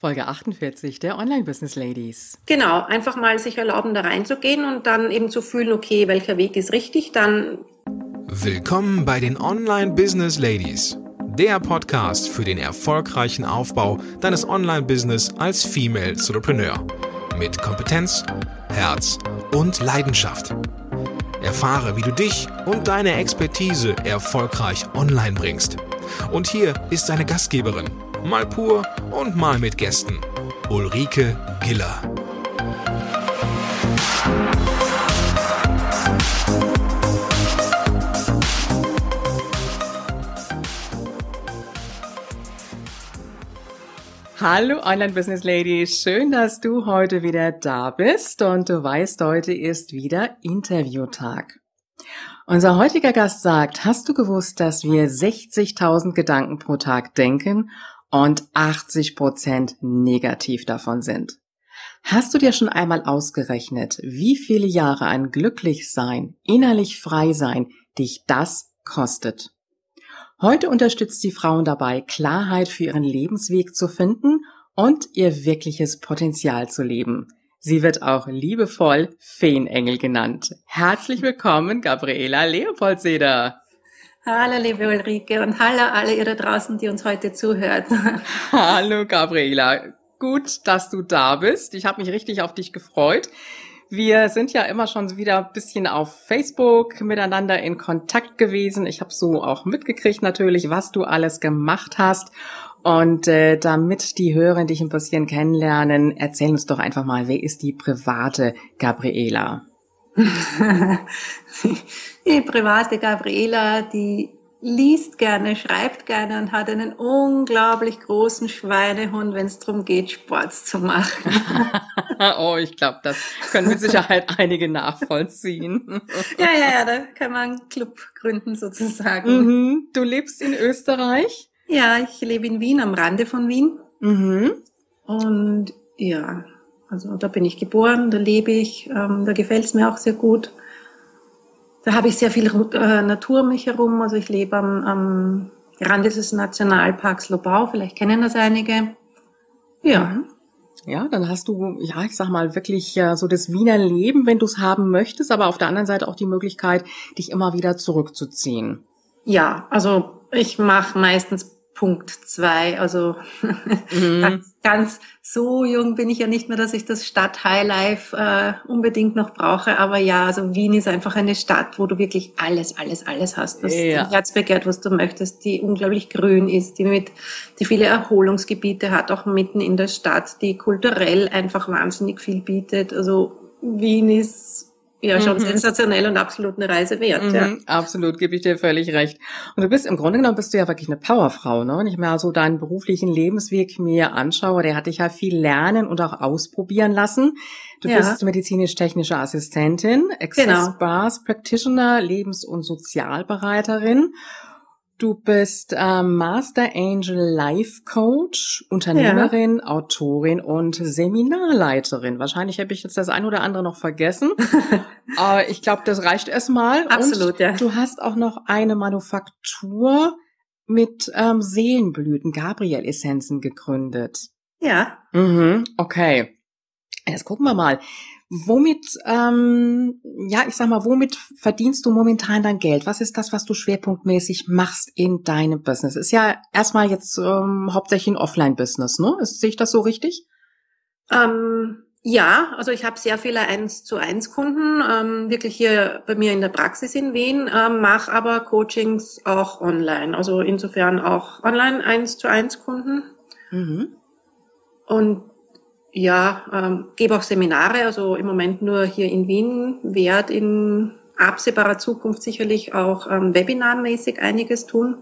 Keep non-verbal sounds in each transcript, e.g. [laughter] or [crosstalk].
Folge 48 der Online Business Ladies. Genau, einfach mal sich erlauben, da reinzugehen und dann eben zu fühlen, okay, welcher Weg ist richtig, dann. Willkommen bei den Online Business Ladies, der Podcast für den erfolgreichen Aufbau deines Online-Business als Female Entrepreneur. Mit Kompetenz, Herz und Leidenschaft. Erfahre, wie du dich und deine Expertise erfolgreich online bringst. Und hier ist deine Gastgeberin, mal pur und mal mit Gästen. Ulrike Giller. Hallo Online Business Lady, schön, dass du heute wieder da bist und du weißt, heute ist wieder Interviewtag. Unser heutiger Gast sagt, hast du gewusst, dass wir 60.000 Gedanken pro Tag denken und 80 Prozent negativ davon sind. Hast du dir schon einmal ausgerechnet, wie viele Jahre ein Glücklichsein, innerlich frei sein dich das kostet? Heute unterstützt sie Frauen dabei, Klarheit für ihren Lebensweg zu finden und ihr wirkliches Potenzial zu leben. Sie wird auch liebevoll Feenengel genannt. Herzlich willkommen, Gabriela Leopoldseder. Hallo, liebe Ulrike und hallo alle ihr da draußen, die uns heute zuhört. [laughs] Hallo, Gabriela. Gut, dass du da bist. Ich habe mich richtig auf dich gefreut. Wir sind ja immer schon wieder ein bisschen auf Facebook miteinander in Kontakt gewesen. Ich habe so auch mitgekriegt natürlich, was du alles gemacht hast. Und äh, damit die Hörer dich ein bisschen kennenlernen, erzähl uns doch einfach mal, wer ist die private Gabriela? [laughs] die private Gabriela, die liest gerne, schreibt gerne und hat einen unglaublich großen Schweinehund, wenn es darum geht, Sport zu machen. [laughs] oh, ich glaube, das können mit Sicherheit einige nachvollziehen. ja, ja, ja, da kann man einen Club gründen sozusagen. Mhm. Du lebst in Österreich? Ja, ich lebe in Wien, am Rande von Wien. Mhm. Und ja, also da bin ich geboren, da lebe ich, ähm, da gefällt es mir auch sehr gut. Da habe ich sehr viel äh, Natur um mich herum. Also ich lebe am, am Rande des Nationalparks Lobau, vielleicht kennen das einige. Ja. Ja, dann hast du, ja, ich sag mal, wirklich ja, so das Wiener Leben, wenn du es haben möchtest, aber auf der anderen Seite auch die Möglichkeit, dich immer wieder zurückzuziehen. Ja, also ich mache meistens Punkt zwei. Also [laughs] mhm. ganz, ganz, so jung bin ich ja nicht mehr, dass ich das Stadt-Highlife äh, unbedingt noch brauche. Aber ja, also Wien ist einfach eine Stadt, wo du wirklich alles, alles, alles hast, was ja. dein Herz begehrt, was du möchtest, die unglaublich grün ist, die mit, die viele Erholungsgebiete hat, auch mitten in der Stadt, die kulturell einfach wahnsinnig viel bietet. Also Wien ist ja schon mhm. sensationell und absolut eine Reise wert. Mhm, ja. Absolut, gebe ich dir völlig recht. Und du bist im Grunde genommen bist du ja wirklich eine Powerfrau, ne? Wenn ich mir also deinen beruflichen Lebensweg mir anschaue, der hat dich ja viel lernen und auch ausprobieren lassen. Du ja. bist medizinisch-technische Assistentin, Access genau. Bars Practitioner, Lebens- und Sozialbereiterin Du bist ähm, Master Angel Life Coach, Unternehmerin, ja. Autorin und Seminarleiterin. Wahrscheinlich habe ich jetzt das ein oder andere noch vergessen. [laughs] Aber ich glaube, das reicht erstmal. Absolut, und ja. Du hast auch noch eine Manufaktur mit ähm, Seelenblüten, Gabriel-Essenzen gegründet. Ja. Mhm, okay. Jetzt gucken wir mal. Womit, ähm, ja, ich sag mal, womit verdienst du momentan dein Geld? Was ist das, was du schwerpunktmäßig machst in deinem Business? Ist ja erstmal jetzt ähm, hauptsächlich ein Offline-Business, ne? Ist, sehe ich das so richtig? Ähm, ja, also ich habe sehr viele eins zu eins Kunden, ähm, wirklich hier bei mir in der Praxis in Wien, ähm, mache aber Coachings auch online. Also insofern auch online eins zu eins Kunden. Mhm. Und ja, ähm, gebe auch Seminare, also im Moment nur hier in Wien, werde in absehbarer Zukunft sicherlich auch ähm, webinarmäßig einiges tun,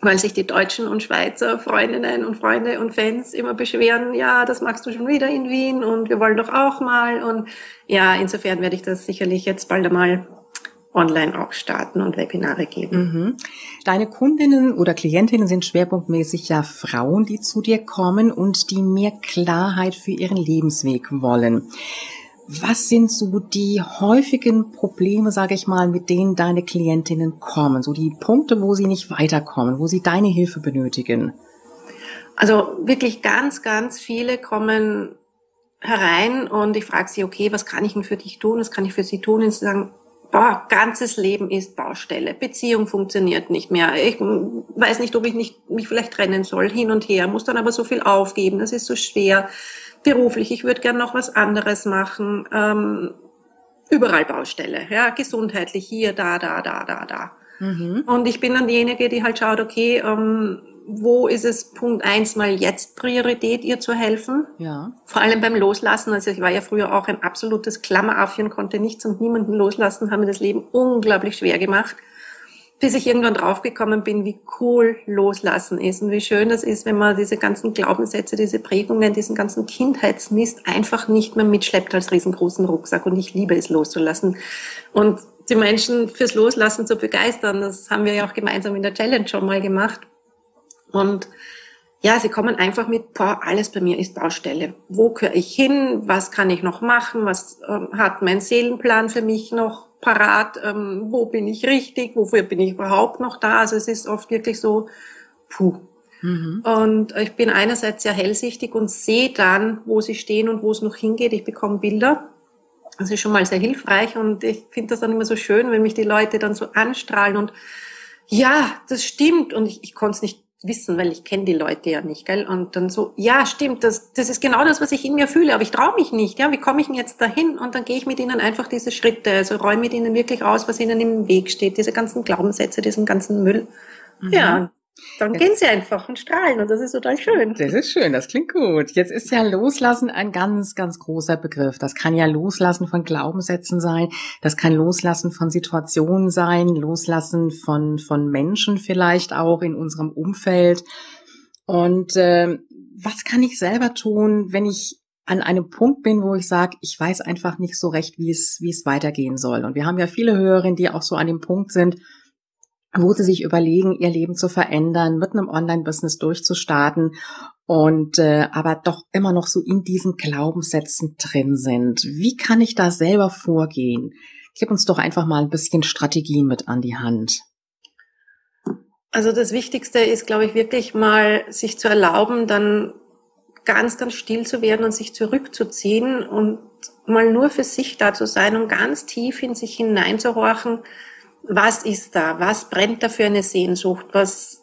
weil sich die deutschen und Schweizer Freundinnen und Freunde und Fans immer beschweren, ja, das magst du schon wieder in Wien und wir wollen doch auch mal. Und ja, insofern werde ich das sicherlich jetzt bald einmal online auch starten und Webinare geben. Mhm. Deine Kundinnen oder Klientinnen sind schwerpunktmäßig ja Frauen, die zu dir kommen und die mehr Klarheit für ihren Lebensweg wollen. Was sind so die häufigen Probleme, sage ich mal, mit denen deine Klientinnen kommen? So die Punkte, wo sie nicht weiterkommen, wo sie deine Hilfe benötigen? Also wirklich ganz, ganz viele kommen herein und ich frage sie, okay, was kann ich denn für dich tun? Was kann ich für sie tun? Und sie sagen, boah, ganzes Leben ist Baustelle. Beziehung funktioniert nicht mehr. Ich weiß nicht, ob ich nicht, mich vielleicht trennen soll, hin und her, muss dann aber so viel aufgeben. Das ist so schwer. Beruflich, ich würde gern noch was anderes machen. Ähm, überall Baustelle, ja, gesundheitlich, hier, da, da, da, da, da. Mhm. Und ich bin dann diejenige, die halt schaut, okay, ähm, wo ist es Punkt eins mal jetzt Priorität, ihr zu helfen? Ja. Vor allem beim Loslassen. Also ich war ja früher auch ein absolutes Klammeraffchen, konnte nichts und niemanden loslassen, haben mir das Leben unglaublich schwer gemacht. Bis ich irgendwann draufgekommen bin, wie cool Loslassen ist und wie schön das ist, wenn man diese ganzen Glaubenssätze, diese Prägungen, diesen ganzen Kindheitsmist einfach nicht mehr mitschleppt als riesengroßen Rucksack. Und ich liebe es loszulassen. Und die Menschen fürs Loslassen zu begeistern, das haben wir ja auch gemeinsam in der Challenge schon mal gemacht und ja, sie kommen einfach mit, boah, alles bei mir ist Baustelle. Wo gehöre ich hin? Was kann ich noch machen? Was ähm, hat mein Seelenplan für mich noch parat? Ähm, wo bin ich richtig? Wofür bin ich überhaupt noch da? Also es ist oft wirklich so, puh. Mhm. Und ich bin einerseits sehr hellsichtig und sehe dann, wo sie stehen und wo es noch hingeht. Ich bekomme Bilder. Das ist schon mal sehr hilfreich und ich finde das dann immer so schön, wenn mich die Leute dann so anstrahlen und ja, das stimmt und ich, ich konnte es nicht wissen, weil ich kenne die Leute ja nicht, gell? Und dann so, ja, stimmt, das, das ist genau das, was ich in mir fühle, aber ich traue mich nicht, ja, wie komme ich denn jetzt dahin? Und dann gehe ich mit ihnen einfach diese Schritte, also räume mit ihnen wirklich aus, was ihnen im Weg steht, diese ganzen Glaubenssätze, diesen ganzen Müll. Mhm. Ja, dann gehen sie einfach und strahlen und das ist total schön. Das ist schön, das klingt gut. Jetzt ist ja Loslassen ein ganz, ganz großer Begriff. Das kann ja Loslassen von Glaubenssätzen sein, das kann Loslassen von Situationen sein, Loslassen von, von Menschen vielleicht auch in unserem Umfeld. Und äh, was kann ich selber tun, wenn ich an einem Punkt bin, wo ich sage, ich weiß einfach nicht so recht, wie es, wie es weitergehen soll. Und wir haben ja viele Hörerinnen, die auch so an dem Punkt sind, wo sie sich überlegen, ihr Leben zu verändern, mit einem Online-Business durchzustarten und äh, aber doch immer noch so in diesen Glaubenssätzen drin sind. Wie kann ich da selber vorgehen? Gib uns doch einfach mal ein bisschen Strategien mit an die Hand. Also das Wichtigste ist, glaube ich, wirklich mal sich zu erlauben, dann ganz, ganz still zu werden und sich zurückzuziehen und mal nur für sich da zu sein und ganz tief in sich hineinzuhorchen, was ist da? Was brennt da für eine Sehnsucht? Was,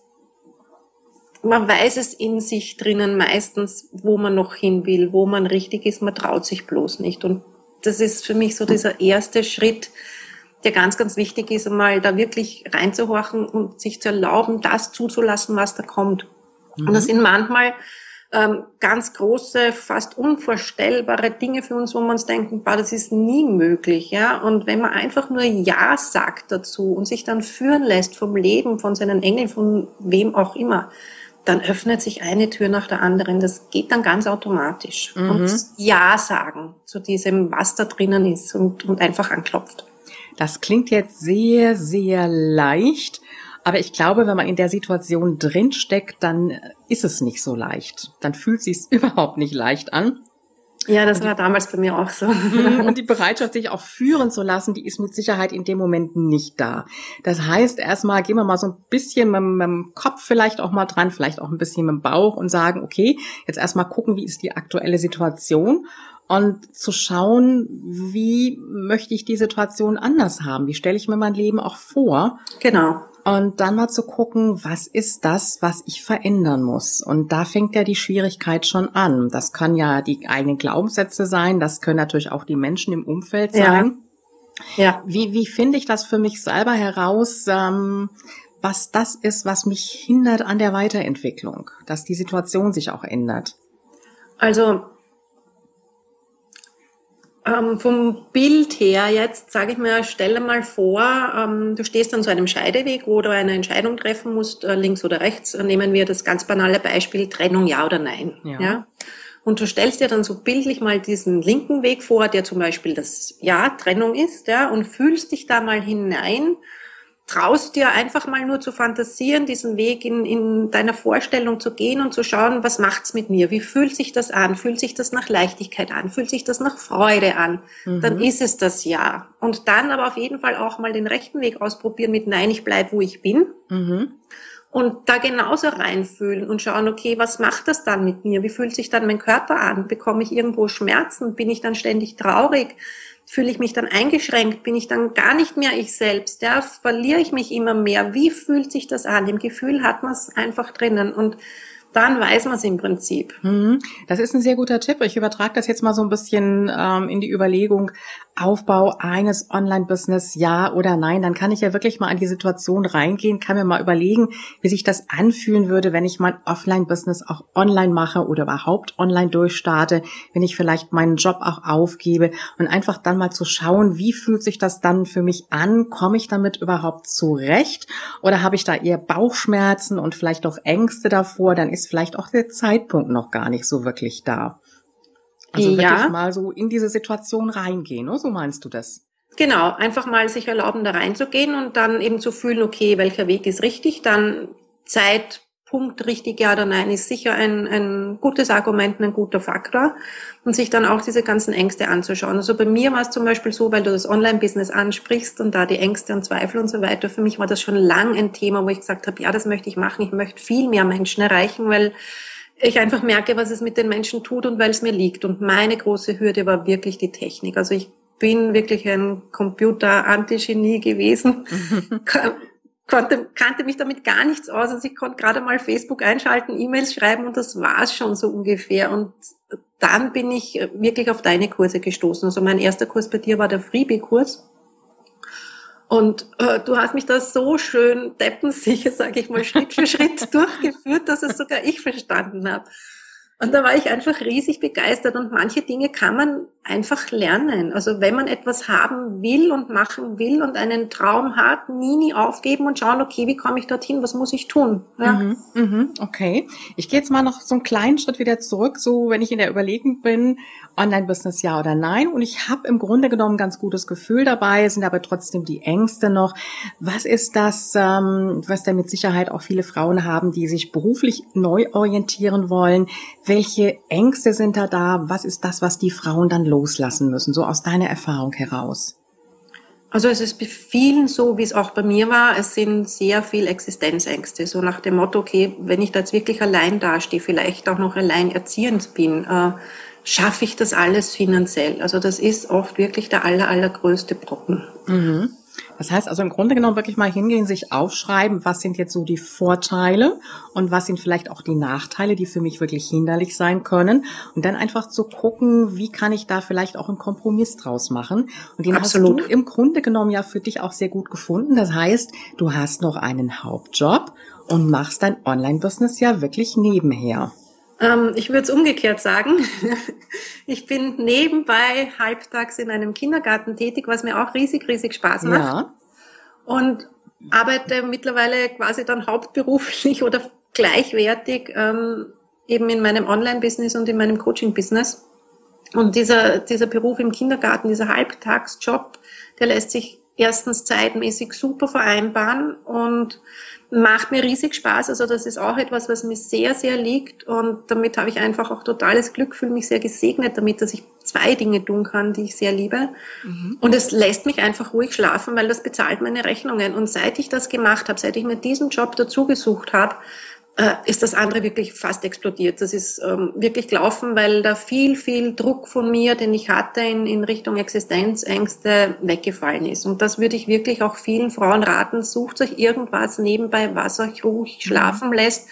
man weiß es in sich drinnen meistens, wo man noch hin will, wo man richtig ist, man traut sich bloß nicht. Und das ist für mich so dieser erste Schritt, der ganz, ganz wichtig ist, einmal da wirklich reinzuhorchen und sich zu erlauben, das zuzulassen, was da kommt. Mhm. Und das sind manchmal ähm, ganz große, fast unvorstellbare Dinge für uns, wo wir uns denken, bah, das ist nie möglich, ja. Und wenn man einfach nur Ja sagt dazu und sich dann führen lässt vom Leben, von seinen Engeln, von wem auch immer, dann öffnet sich eine Tür nach der anderen. Das geht dann ganz automatisch. Mhm. Und Ja sagen zu diesem, was da drinnen ist und, und einfach anklopft. Das klingt jetzt sehr, sehr leicht. Aber ich glaube, wenn man in der Situation drinsteckt, dann ist es nicht so leicht. Dann fühlt sich es [laughs] überhaupt nicht leicht an. Ja, das war damals bei mir auch so. Mhm, [laughs] und die Bereitschaft, sich auch führen zu lassen, die ist mit Sicherheit in dem Moment nicht da. Das heißt, erstmal gehen wir mal so ein bisschen mit, mit dem Kopf vielleicht auch mal dran, vielleicht auch ein bisschen mit dem Bauch und sagen, okay, jetzt erstmal gucken, wie ist die aktuelle Situation und zu schauen, wie möchte ich die Situation anders haben? Wie stelle ich mir mein Leben auch vor? Genau. Und dann mal zu gucken, was ist das, was ich verändern muss? Und da fängt ja die Schwierigkeit schon an. Das kann ja die eigenen Glaubenssätze sein, das können natürlich auch die Menschen im Umfeld sein. Ja. ja. Wie, wie finde ich das für mich selber heraus, ähm, was das ist, was mich hindert an der Weiterentwicklung, dass die Situation sich auch ändert? Also ähm, vom Bild her jetzt, sage ich mir, stelle mal vor, ähm, du stehst an so einem Scheideweg, wo du eine Entscheidung treffen musst, äh, links oder rechts. Äh, nehmen wir das ganz banale Beispiel, Trennung ja oder nein. Ja. ja. Und du stellst dir dann so bildlich mal diesen linken Weg vor, der zum Beispiel das Ja, Trennung ist, ja, und fühlst dich da mal hinein traust dir einfach mal nur zu fantasieren, diesen Weg in, in deiner Vorstellung zu gehen und zu schauen, was macht's mit mir? Wie fühlt sich das an? Fühlt sich das nach Leichtigkeit an? Fühlt sich das nach Freude an? Mhm. Dann ist es das Ja. Und dann aber auf jeden Fall auch mal den rechten Weg ausprobieren mit Nein, ich bleib, wo ich bin. Mhm. Und da genauso reinfühlen und schauen, okay, was macht das dann mit mir? Wie fühlt sich dann mein Körper an? Bekomme ich irgendwo Schmerzen? Bin ich dann ständig traurig? Fühle ich mich dann eingeschränkt? Bin ich dann gar nicht mehr ich selbst? Ja, verliere ich mich immer mehr? Wie fühlt sich das an? Im Gefühl hat man es einfach drinnen und dann weiß man es im Prinzip. Mhm. Das ist ein sehr guter Tipp. Ich übertrage das jetzt mal so ein bisschen ähm, in die Überlegung, Aufbau eines Online-Business, ja oder nein, dann kann ich ja wirklich mal an die Situation reingehen, kann mir mal überlegen, wie sich das anfühlen würde, wenn ich mein Offline-Business auch online mache oder überhaupt online durchstarte, wenn ich vielleicht meinen Job auch aufgebe und einfach dann mal zu schauen, wie fühlt sich das dann für mich an? Komme ich damit überhaupt zurecht? Oder habe ich da eher Bauchschmerzen und vielleicht auch Ängste davor? Dann ist vielleicht auch der Zeitpunkt noch gar nicht so wirklich da. Also ja. wirklich mal so in diese Situation reingehen, oder? so meinst du das? Genau, einfach mal sich erlauben, da reinzugehen und dann eben zu fühlen, okay, welcher Weg ist richtig, dann Zeitpunkt richtig, ja oder nein, ist sicher ein, ein gutes Argument, ein guter Faktor und sich dann auch diese ganzen Ängste anzuschauen. Also bei mir war es zum Beispiel so, weil du das Online-Business ansprichst und da die Ängste und Zweifel und so weiter, für mich war das schon lang ein Thema, wo ich gesagt habe, ja, das möchte ich machen, ich möchte viel mehr Menschen erreichen, weil ich einfach merke, was es mit den Menschen tut und weil es mir liegt. Und meine große Hürde war wirklich die Technik. Also ich bin wirklich ein Computer-Antigenie gewesen, [laughs] konnte, kannte mich damit gar nichts aus. Also ich konnte gerade mal Facebook einschalten, E-Mails schreiben und das war es schon so ungefähr. Und dann bin ich wirklich auf deine Kurse gestoßen. Also mein erster Kurs bei dir war der Freebie-Kurs. Und äh, du hast mich da so schön deppensicher, sage ich mal, Schritt für Schritt [laughs] durchgeführt, dass es sogar ich verstanden habe. Und da war ich einfach riesig begeistert und manche Dinge kann man einfach lernen. Also wenn man etwas haben will und machen will und einen Traum hat, nie, nie aufgeben und schauen, okay, wie komme ich dorthin, was muss ich tun? Ja. Mhm, mhm, okay. Ich gehe jetzt mal noch so einen kleinen Schritt wieder zurück, so wenn ich in der Überlegung bin, Online-Business ja oder nein. Und ich habe im Grunde genommen ein ganz gutes Gefühl dabei, sind aber trotzdem die Ängste noch. Was ist das, ähm, was da mit Sicherheit auch viele Frauen haben, die sich beruflich neu orientieren wollen? Welche Ängste sind da da? Was ist das, was die Frauen dann loslassen müssen, so aus deiner Erfahrung heraus? Also es ist bei vielen so, wie es auch bei mir war. Es sind sehr viel Existenzängste. So nach dem Motto, okay, wenn ich da jetzt wirklich allein dastehe, vielleicht auch noch allein erziehend bin, äh, schaffe ich das alles finanziell? Also das ist oft wirklich der aller, allergrößte Brocken. Mhm. Das heißt also im Grunde genommen wirklich mal hingehen, sich aufschreiben, was sind jetzt so die Vorteile und was sind vielleicht auch die Nachteile, die für mich wirklich hinderlich sein können. Und dann einfach zu gucken, wie kann ich da vielleicht auch einen Kompromiss draus machen. Und den Absolut. hast du im Grunde genommen ja für dich auch sehr gut gefunden. Das heißt, du hast noch einen Hauptjob und machst dein Online-Business ja wirklich nebenher. Ähm, ich würde es umgekehrt sagen. [laughs] ich bin nebenbei halbtags in einem Kindergarten tätig, was mir auch riesig, riesig Spaß macht. Ja. Und arbeite mittlerweile quasi dann hauptberuflich oder gleichwertig ähm, eben in meinem Online-Business und in meinem Coaching-Business. Und dieser, dieser Beruf im Kindergarten, dieser Halbtagsjob, der lässt sich erstens zeitmäßig super vereinbaren und macht mir riesig Spaß. Also das ist auch etwas, was mir sehr, sehr liegt und damit habe ich einfach auch totales Glück, fühle mich sehr gesegnet damit, dass ich zwei Dinge tun kann, die ich sehr liebe. Mhm. Und es lässt mich einfach ruhig schlafen, weil das bezahlt meine Rechnungen. Und seit ich das gemacht habe, seit ich mir diesen Job dazu gesucht habe, ist das andere wirklich fast explodiert. Das ist ähm, wirklich gelaufen, weil da viel, viel Druck von mir, den ich hatte in, in Richtung Existenzängste, weggefallen ist. Und das würde ich wirklich auch vielen Frauen raten. Sucht euch irgendwas nebenbei, was euch ruhig mhm. schlafen lässt,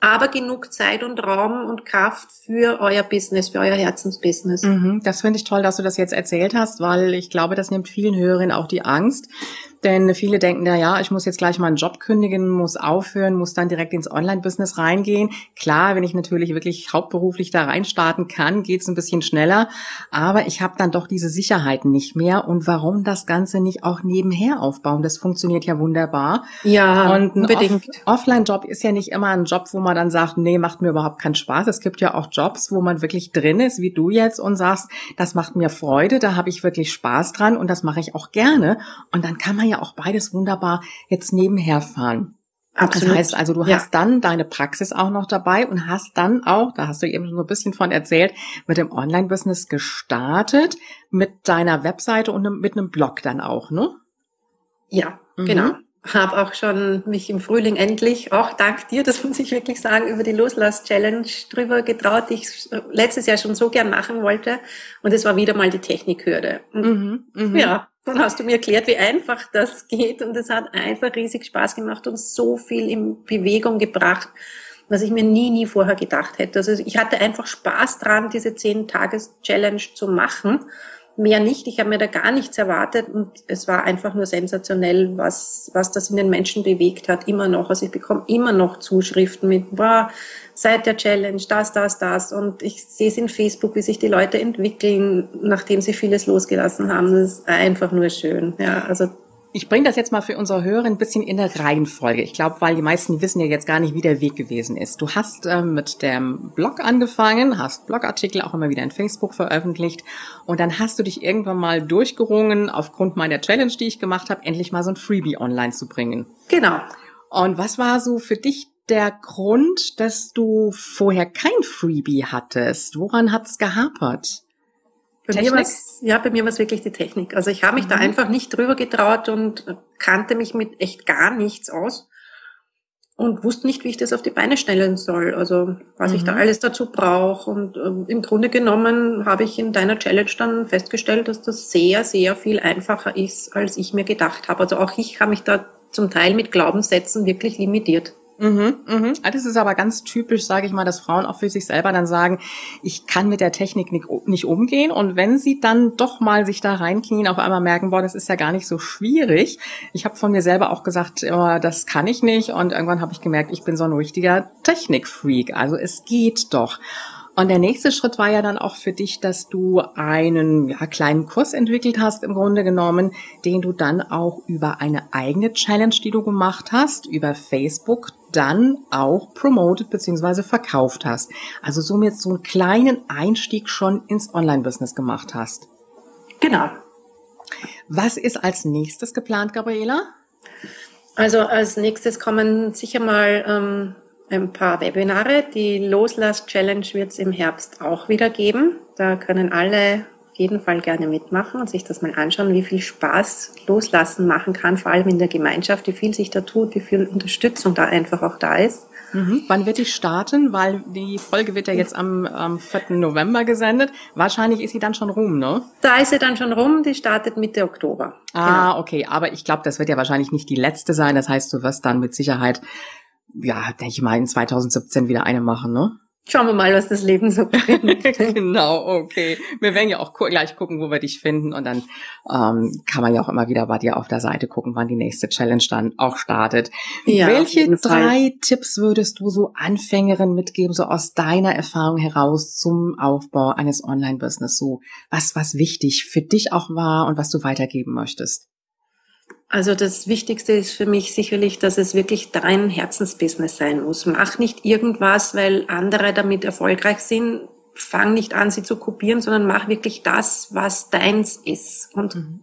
aber genug Zeit und Raum und Kraft für euer Business, für euer Herzensbusiness. Mhm, das finde ich toll, dass du das jetzt erzählt hast, weil ich glaube, das nimmt vielen Hörerinnen auch die Angst denn viele denken da, ja, ich muss jetzt gleich meinen Job kündigen, muss aufhören, muss dann direkt ins Online-Business reingehen. Klar, wenn ich natürlich wirklich hauptberuflich da reinstarten kann, geht's ein bisschen schneller. Aber ich habe dann doch diese Sicherheiten nicht mehr. Und warum das Ganze nicht auch nebenher aufbauen? Das funktioniert ja wunderbar. Ja, und ein unbedingt. Off Offline-Job ist ja nicht immer ein Job, wo man dann sagt, nee, macht mir überhaupt keinen Spaß. Es gibt ja auch Jobs, wo man wirklich drin ist, wie du jetzt, und sagst, das macht mir Freude, da habe ich wirklich Spaß dran und das mache ich auch gerne. Und dann kann man ja ja auch beides wunderbar jetzt nebenher fahren. Absolut. Das heißt also, du ja. hast dann deine Praxis auch noch dabei und hast dann auch, da hast du eben schon so ein bisschen von erzählt, mit dem Online-Business gestartet, mit deiner Webseite und mit einem Blog dann auch, ne? Ja, mhm. genau. habe auch schon mich im Frühling endlich, auch dank dir, das [laughs] muss ich wirklich sagen, über die Loslass-Challenge drüber getraut, die ich letztes Jahr schon so gern machen wollte. Und es war wieder mal die Technikhürde. Mhm, mh. Ja, dann hast du mir erklärt, wie einfach das geht. Und es hat einfach riesig Spaß gemacht und so viel in Bewegung gebracht, was ich mir nie, nie vorher gedacht hätte. Also ich hatte einfach Spaß dran, diese 10-Tages-Challenge zu machen mehr nicht. Ich habe mir da gar nichts erwartet und es war einfach nur sensationell, was, was das in den Menschen bewegt hat, immer noch. Also ich bekomme immer noch Zuschriften mit, boah, seit der Challenge, das, das, das. Und ich sehe es in Facebook, wie sich die Leute entwickeln, nachdem sie vieles losgelassen haben. Das ist einfach nur schön. Ja, also ich bringe das jetzt mal für unsere Hörer ein bisschen in der Reihenfolge. Ich glaube, weil die meisten wissen ja jetzt gar nicht, wie der Weg gewesen ist. Du hast ähm, mit dem Blog angefangen, hast Blogartikel auch immer wieder in Facebook veröffentlicht und dann hast du dich irgendwann mal durchgerungen, aufgrund meiner Challenge, die ich gemacht habe, endlich mal so ein Freebie online zu bringen. Genau. Und was war so für dich der Grund, dass du vorher kein Freebie hattest? Woran hat's gehapert? Bei Technik? mir war's, ja, bei mir war es wirklich die Technik. Also ich habe mich mhm. da einfach nicht drüber getraut und kannte mich mit echt gar nichts aus und wusste nicht, wie ich das auf die Beine stellen soll. Also was mhm. ich da mhm. alles dazu brauche. Und äh, im Grunde genommen habe ich in deiner Challenge dann festgestellt, dass das sehr, sehr viel einfacher ist, als ich mir gedacht habe. Also auch ich habe mich da zum Teil mit Glaubenssätzen wirklich limitiert. Mhm, mhm. Ah, das ist aber ganz typisch, sage ich mal, dass Frauen auch für sich selber dann sagen, ich kann mit der Technik nicht, umgehen. Und wenn sie dann doch mal sich da reinknien, auf einmal merken, boah, das ist ja gar nicht so schwierig. Ich habe von mir selber auch gesagt, oh, das kann ich nicht. Und irgendwann habe ich gemerkt, ich bin so ein richtiger Technikfreak. Also es geht doch. Und der nächste Schritt war ja dann auch für dich, dass du einen ja, kleinen Kurs entwickelt hast, im Grunde genommen, den du dann auch über eine eigene Challenge, die du gemacht hast, über Facebook dann auch promoted bzw. verkauft hast. Also somit so einen kleinen Einstieg schon ins Online-Business gemacht hast. Genau. Was ist als nächstes geplant, Gabriela? Also als nächstes kommen sicher mal ähm, ein paar Webinare. Die Loslass-Challenge wird es im Herbst auch wieder geben. Da können alle jeden Fall gerne mitmachen und sich das mal anschauen, wie viel Spaß Loslassen machen kann, vor allem in der Gemeinschaft, wie viel sich da tut, wie viel Unterstützung da einfach auch da ist. Mhm. Wann wird die starten? Weil die Folge wird ja jetzt am, am 4. November gesendet. Wahrscheinlich ist sie dann schon rum, ne? Da ist sie dann schon rum. Die startet Mitte Oktober. Ah, genau. okay. Aber ich glaube, das wird ja wahrscheinlich nicht die letzte sein. Das heißt, du wirst dann mit Sicherheit ja, denke ich mal, in 2017 wieder eine machen, ne? Schauen wir mal, was das Leben so bringt. [laughs] genau, okay. Wir werden ja auch gleich gucken, wo wir dich finden und dann ähm, kann man ja auch immer wieder bei dir auf der Seite gucken, wann die nächste Challenge dann auch startet. Ja, Welche drei Tipps würdest du so Anfängerinnen mitgeben, so aus deiner Erfahrung heraus zum Aufbau eines Online-Business? So was, was wichtig für dich auch war und was du weitergeben möchtest? Also das Wichtigste ist für mich sicherlich, dass es wirklich dein Herzensbusiness sein muss. Mach nicht irgendwas, weil andere damit erfolgreich sind. Fang nicht an, sie zu kopieren, sondern mach wirklich das, was deins ist. Und mhm.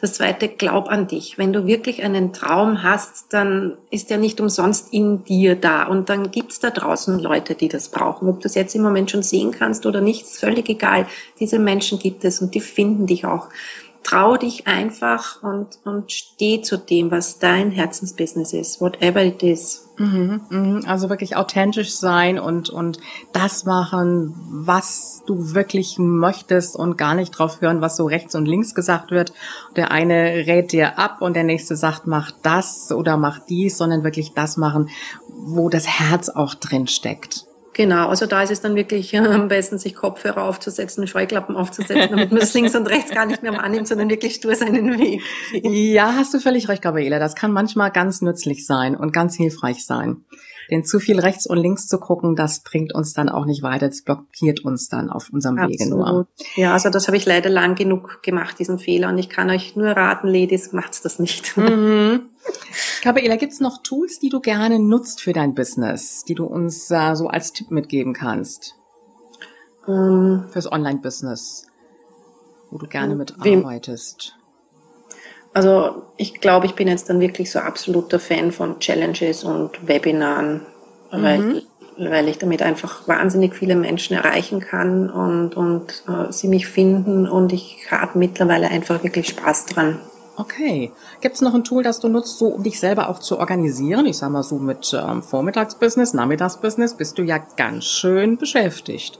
das Zweite, glaub an dich. Wenn du wirklich einen Traum hast, dann ist er nicht umsonst in dir da. Und dann gibt's da draußen Leute, die das brauchen. Ob du es jetzt im Moment schon sehen kannst oder nicht, ist völlig egal. Diese Menschen gibt es und die finden dich auch trau dich einfach und, und steh zu dem, was dein Herzensbusiness ist, whatever it is. Mhm, mhm. Also wirklich authentisch sein und, und das machen, was du wirklich möchtest und gar nicht drauf hören, was so rechts und links gesagt wird. Der eine rät dir ab und der nächste sagt, mach das oder mach dies, sondern wirklich das machen, wo das Herz auch drin steckt. Genau, also da ist es dann wirklich äh, [laughs] am besten, sich Kopfhörer aufzusetzen, Scheuklappen aufzusetzen, damit man es links und rechts gar nicht mehr annimmt, sondern wirklich stur seinen Weg. Ja, hast du völlig recht, Gabriele. Das kann manchmal ganz nützlich sein und ganz hilfreich sein. Denn zu viel rechts und links zu gucken, das bringt uns dann auch nicht weiter. Das blockiert uns dann auf unserem Absolut. Wege nur. Ja, also das habe ich leider lang genug gemacht, diesen Fehler. Und ich kann euch nur raten, Ladies, macht's das nicht. Mhm. Gabriela, gibt's noch Tools, die du gerne nutzt für dein Business, die du uns äh, so als Tipp mitgeben kannst? Ähm, Fürs Online-Business, wo du gerne mitarbeitest. Also ich glaube, ich bin jetzt dann wirklich so absoluter Fan von Challenges und Webinaren, mhm. weil, weil ich damit einfach wahnsinnig viele Menschen erreichen kann und, und äh, sie mich finden und ich habe mittlerweile einfach wirklich Spaß dran. Okay. Gibt es noch ein Tool, das du nutzt, so um dich selber auch zu organisieren? Ich sag mal so mit ähm, Vormittagsbusiness, Nachmittagsbusiness bist du ja ganz schön beschäftigt.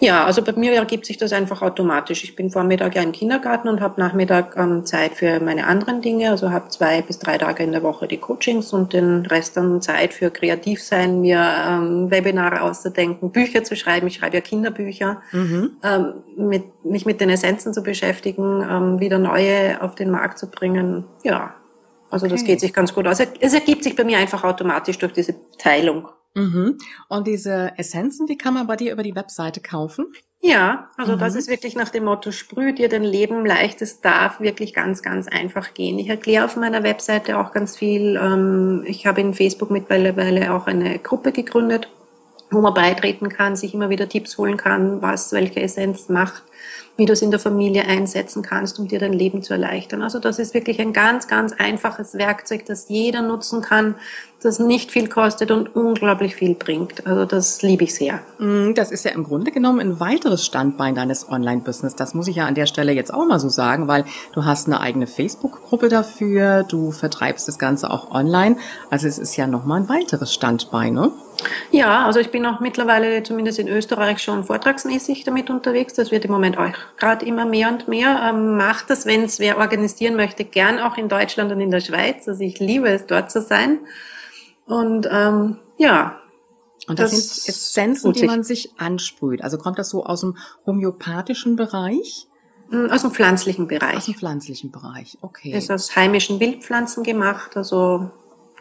Ja, also bei mir ergibt sich das einfach automatisch. Ich bin Vormittag ja im Kindergarten und habe Nachmittag ähm, Zeit für meine anderen Dinge. Also habe zwei bis drei Tage in der Woche die Coachings und den Rest dann Zeit für kreativ sein, mir ähm, Webinare auszudenken, Bücher zu schreiben. Ich schreibe ja Kinderbücher, mhm. ähm, mit, mich mit den Essenzen zu beschäftigen, ähm, wieder neue auf den Markt zu bringen. Ja, also okay. das geht sich ganz gut aus. Es ergibt sich bei mir einfach automatisch durch diese Teilung. Mhm. Und diese Essenzen, die kann man bei dir über die Webseite kaufen? Ja, also mhm. das ist wirklich nach dem Motto, sprüh dir dein Leben leicht, es darf wirklich ganz, ganz einfach gehen. Ich erkläre auf meiner Webseite auch ganz viel. Ähm, ich habe in Facebook mittlerweile auch eine Gruppe gegründet, wo man beitreten kann, sich immer wieder Tipps holen kann, was welche Essenz macht wie du es in der Familie einsetzen kannst, um dir dein Leben zu erleichtern. Also das ist wirklich ein ganz, ganz einfaches Werkzeug, das jeder nutzen kann, das nicht viel kostet und unglaublich viel bringt. Also das liebe ich sehr. Mm, das ist ja im Grunde genommen ein weiteres Standbein deines Online-Business. Das muss ich ja an der Stelle jetzt auch mal so sagen, weil du hast eine eigene Facebook-Gruppe dafür, du vertreibst das Ganze auch online. Also es ist ja nochmal ein weiteres Standbein, ne? Ja, also ich bin auch mittlerweile zumindest in Österreich schon vortragsmäßig damit unterwegs. Das wird im Moment auch gerade immer mehr und mehr. Ähm, macht das, wenn es wer organisieren möchte, gern auch in Deutschland und in der Schweiz. Also ich liebe es, dort zu sein. Und ähm, ja. Und das, das sind Essenzen, die man sich ansprüht. Also kommt das so aus dem homöopathischen Bereich? Mm, aus dem pflanzlichen Bereich. Aus dem pflanzlichen Bereich, okay. Ist aus heimischen Wildpflanzen gemacht, also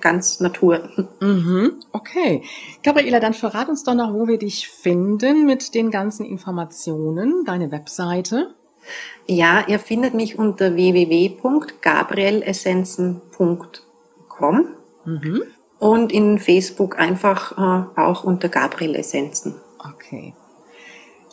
ganz Natur. Mhm, okay. Gabriela, dann verrat uns doch noch, wo wir dich finden mit den ganzen Informationen, deine Webseite. Ja, ihr findet mich unter www.gabrielessenzen.com mhm. Und in Facebook einfach äh, auch unter Gabriel Essenzen. Okay.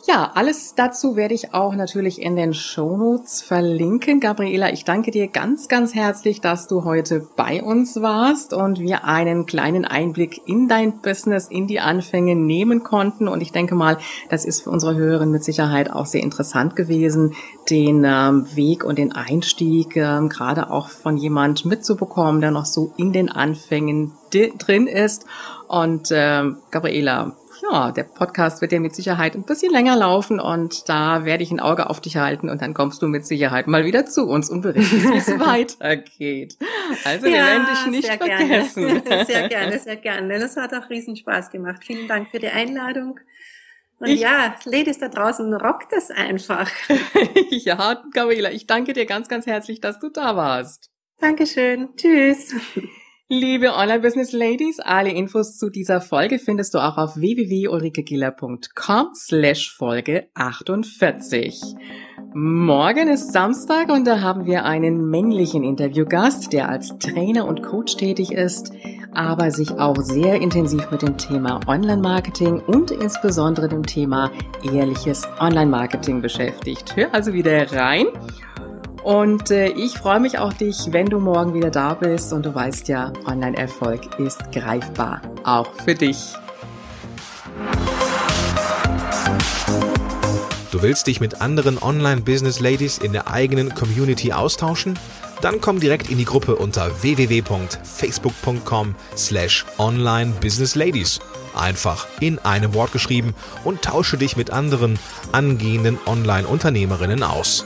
Ja, alles dazu werde ich auch natürlich in den Shownotes verlinken. Gabriela, ich danke dir ganz, ganz herzlich, dass du heute bei uns warst und wir einen kleinen Einblick in dein Business, in die Anfänge nehmen konnten. Und ich denke mal, das ist für unsere Hörerin mit Sicherheit auch sehr interessant gewesen, den ähm, Weg und den Einstieg ähm, gerade auch von jemand mitzubekommen, der noch so in den Anfängen drin ist. Und ähm, Gabriela, ja, der Podcast wird ja mit Sicherheit ein bisschen länger laufen und da werde ich ein Auge auf dich halten und dann kommst du mit Sicherheit mal wieder zu uns und berichtest, wie es [laughs] weitergeht. Also ja, wir werden dich nicht sehr vergessen. Gerne. [laughs] Sehr gerne, sehr gerne. Das hat auch riesen Spaß gemacht. Vielen Dank für die Einladung. Und ich, ja, Ladies da draußen, rockt es einfach. [laughs] ja, Gabriela, ich danke dir ganz, ganz herzlich, dass du da warst. Dankeschön. Tschüss. Liebe Online-Business-Ladies, alle Infos zu dieser Folge findest du auch auf www.ulrikegiller.com slash Folge 48. Morgen ist Samstag und da haben wir einen männlichen Interviewgast, der als Trainer und Coach tätig ist, aber sich auch sehr intensiv mit dem Thema Online-Marketing und insbesondere dem Thema ehrliches Online-Marketing beschäftigt. Hör also wieder rein. Und äh, ich freue mich auch dich, wenn du morgen wieder da bist und du weißt ja, Online-Erfolg ist greifbar, auch für dich. Du willst dich mit anderen Online-Business-Ladies in der eigenen Community austauschen? Dann komm direkt in die Gruppe unter www.facebook.com slash online-business-ladies. Einfach in einem Wort geschrieben und tausche dich mit anderen angehenden Online-Unternehmerinnen aus.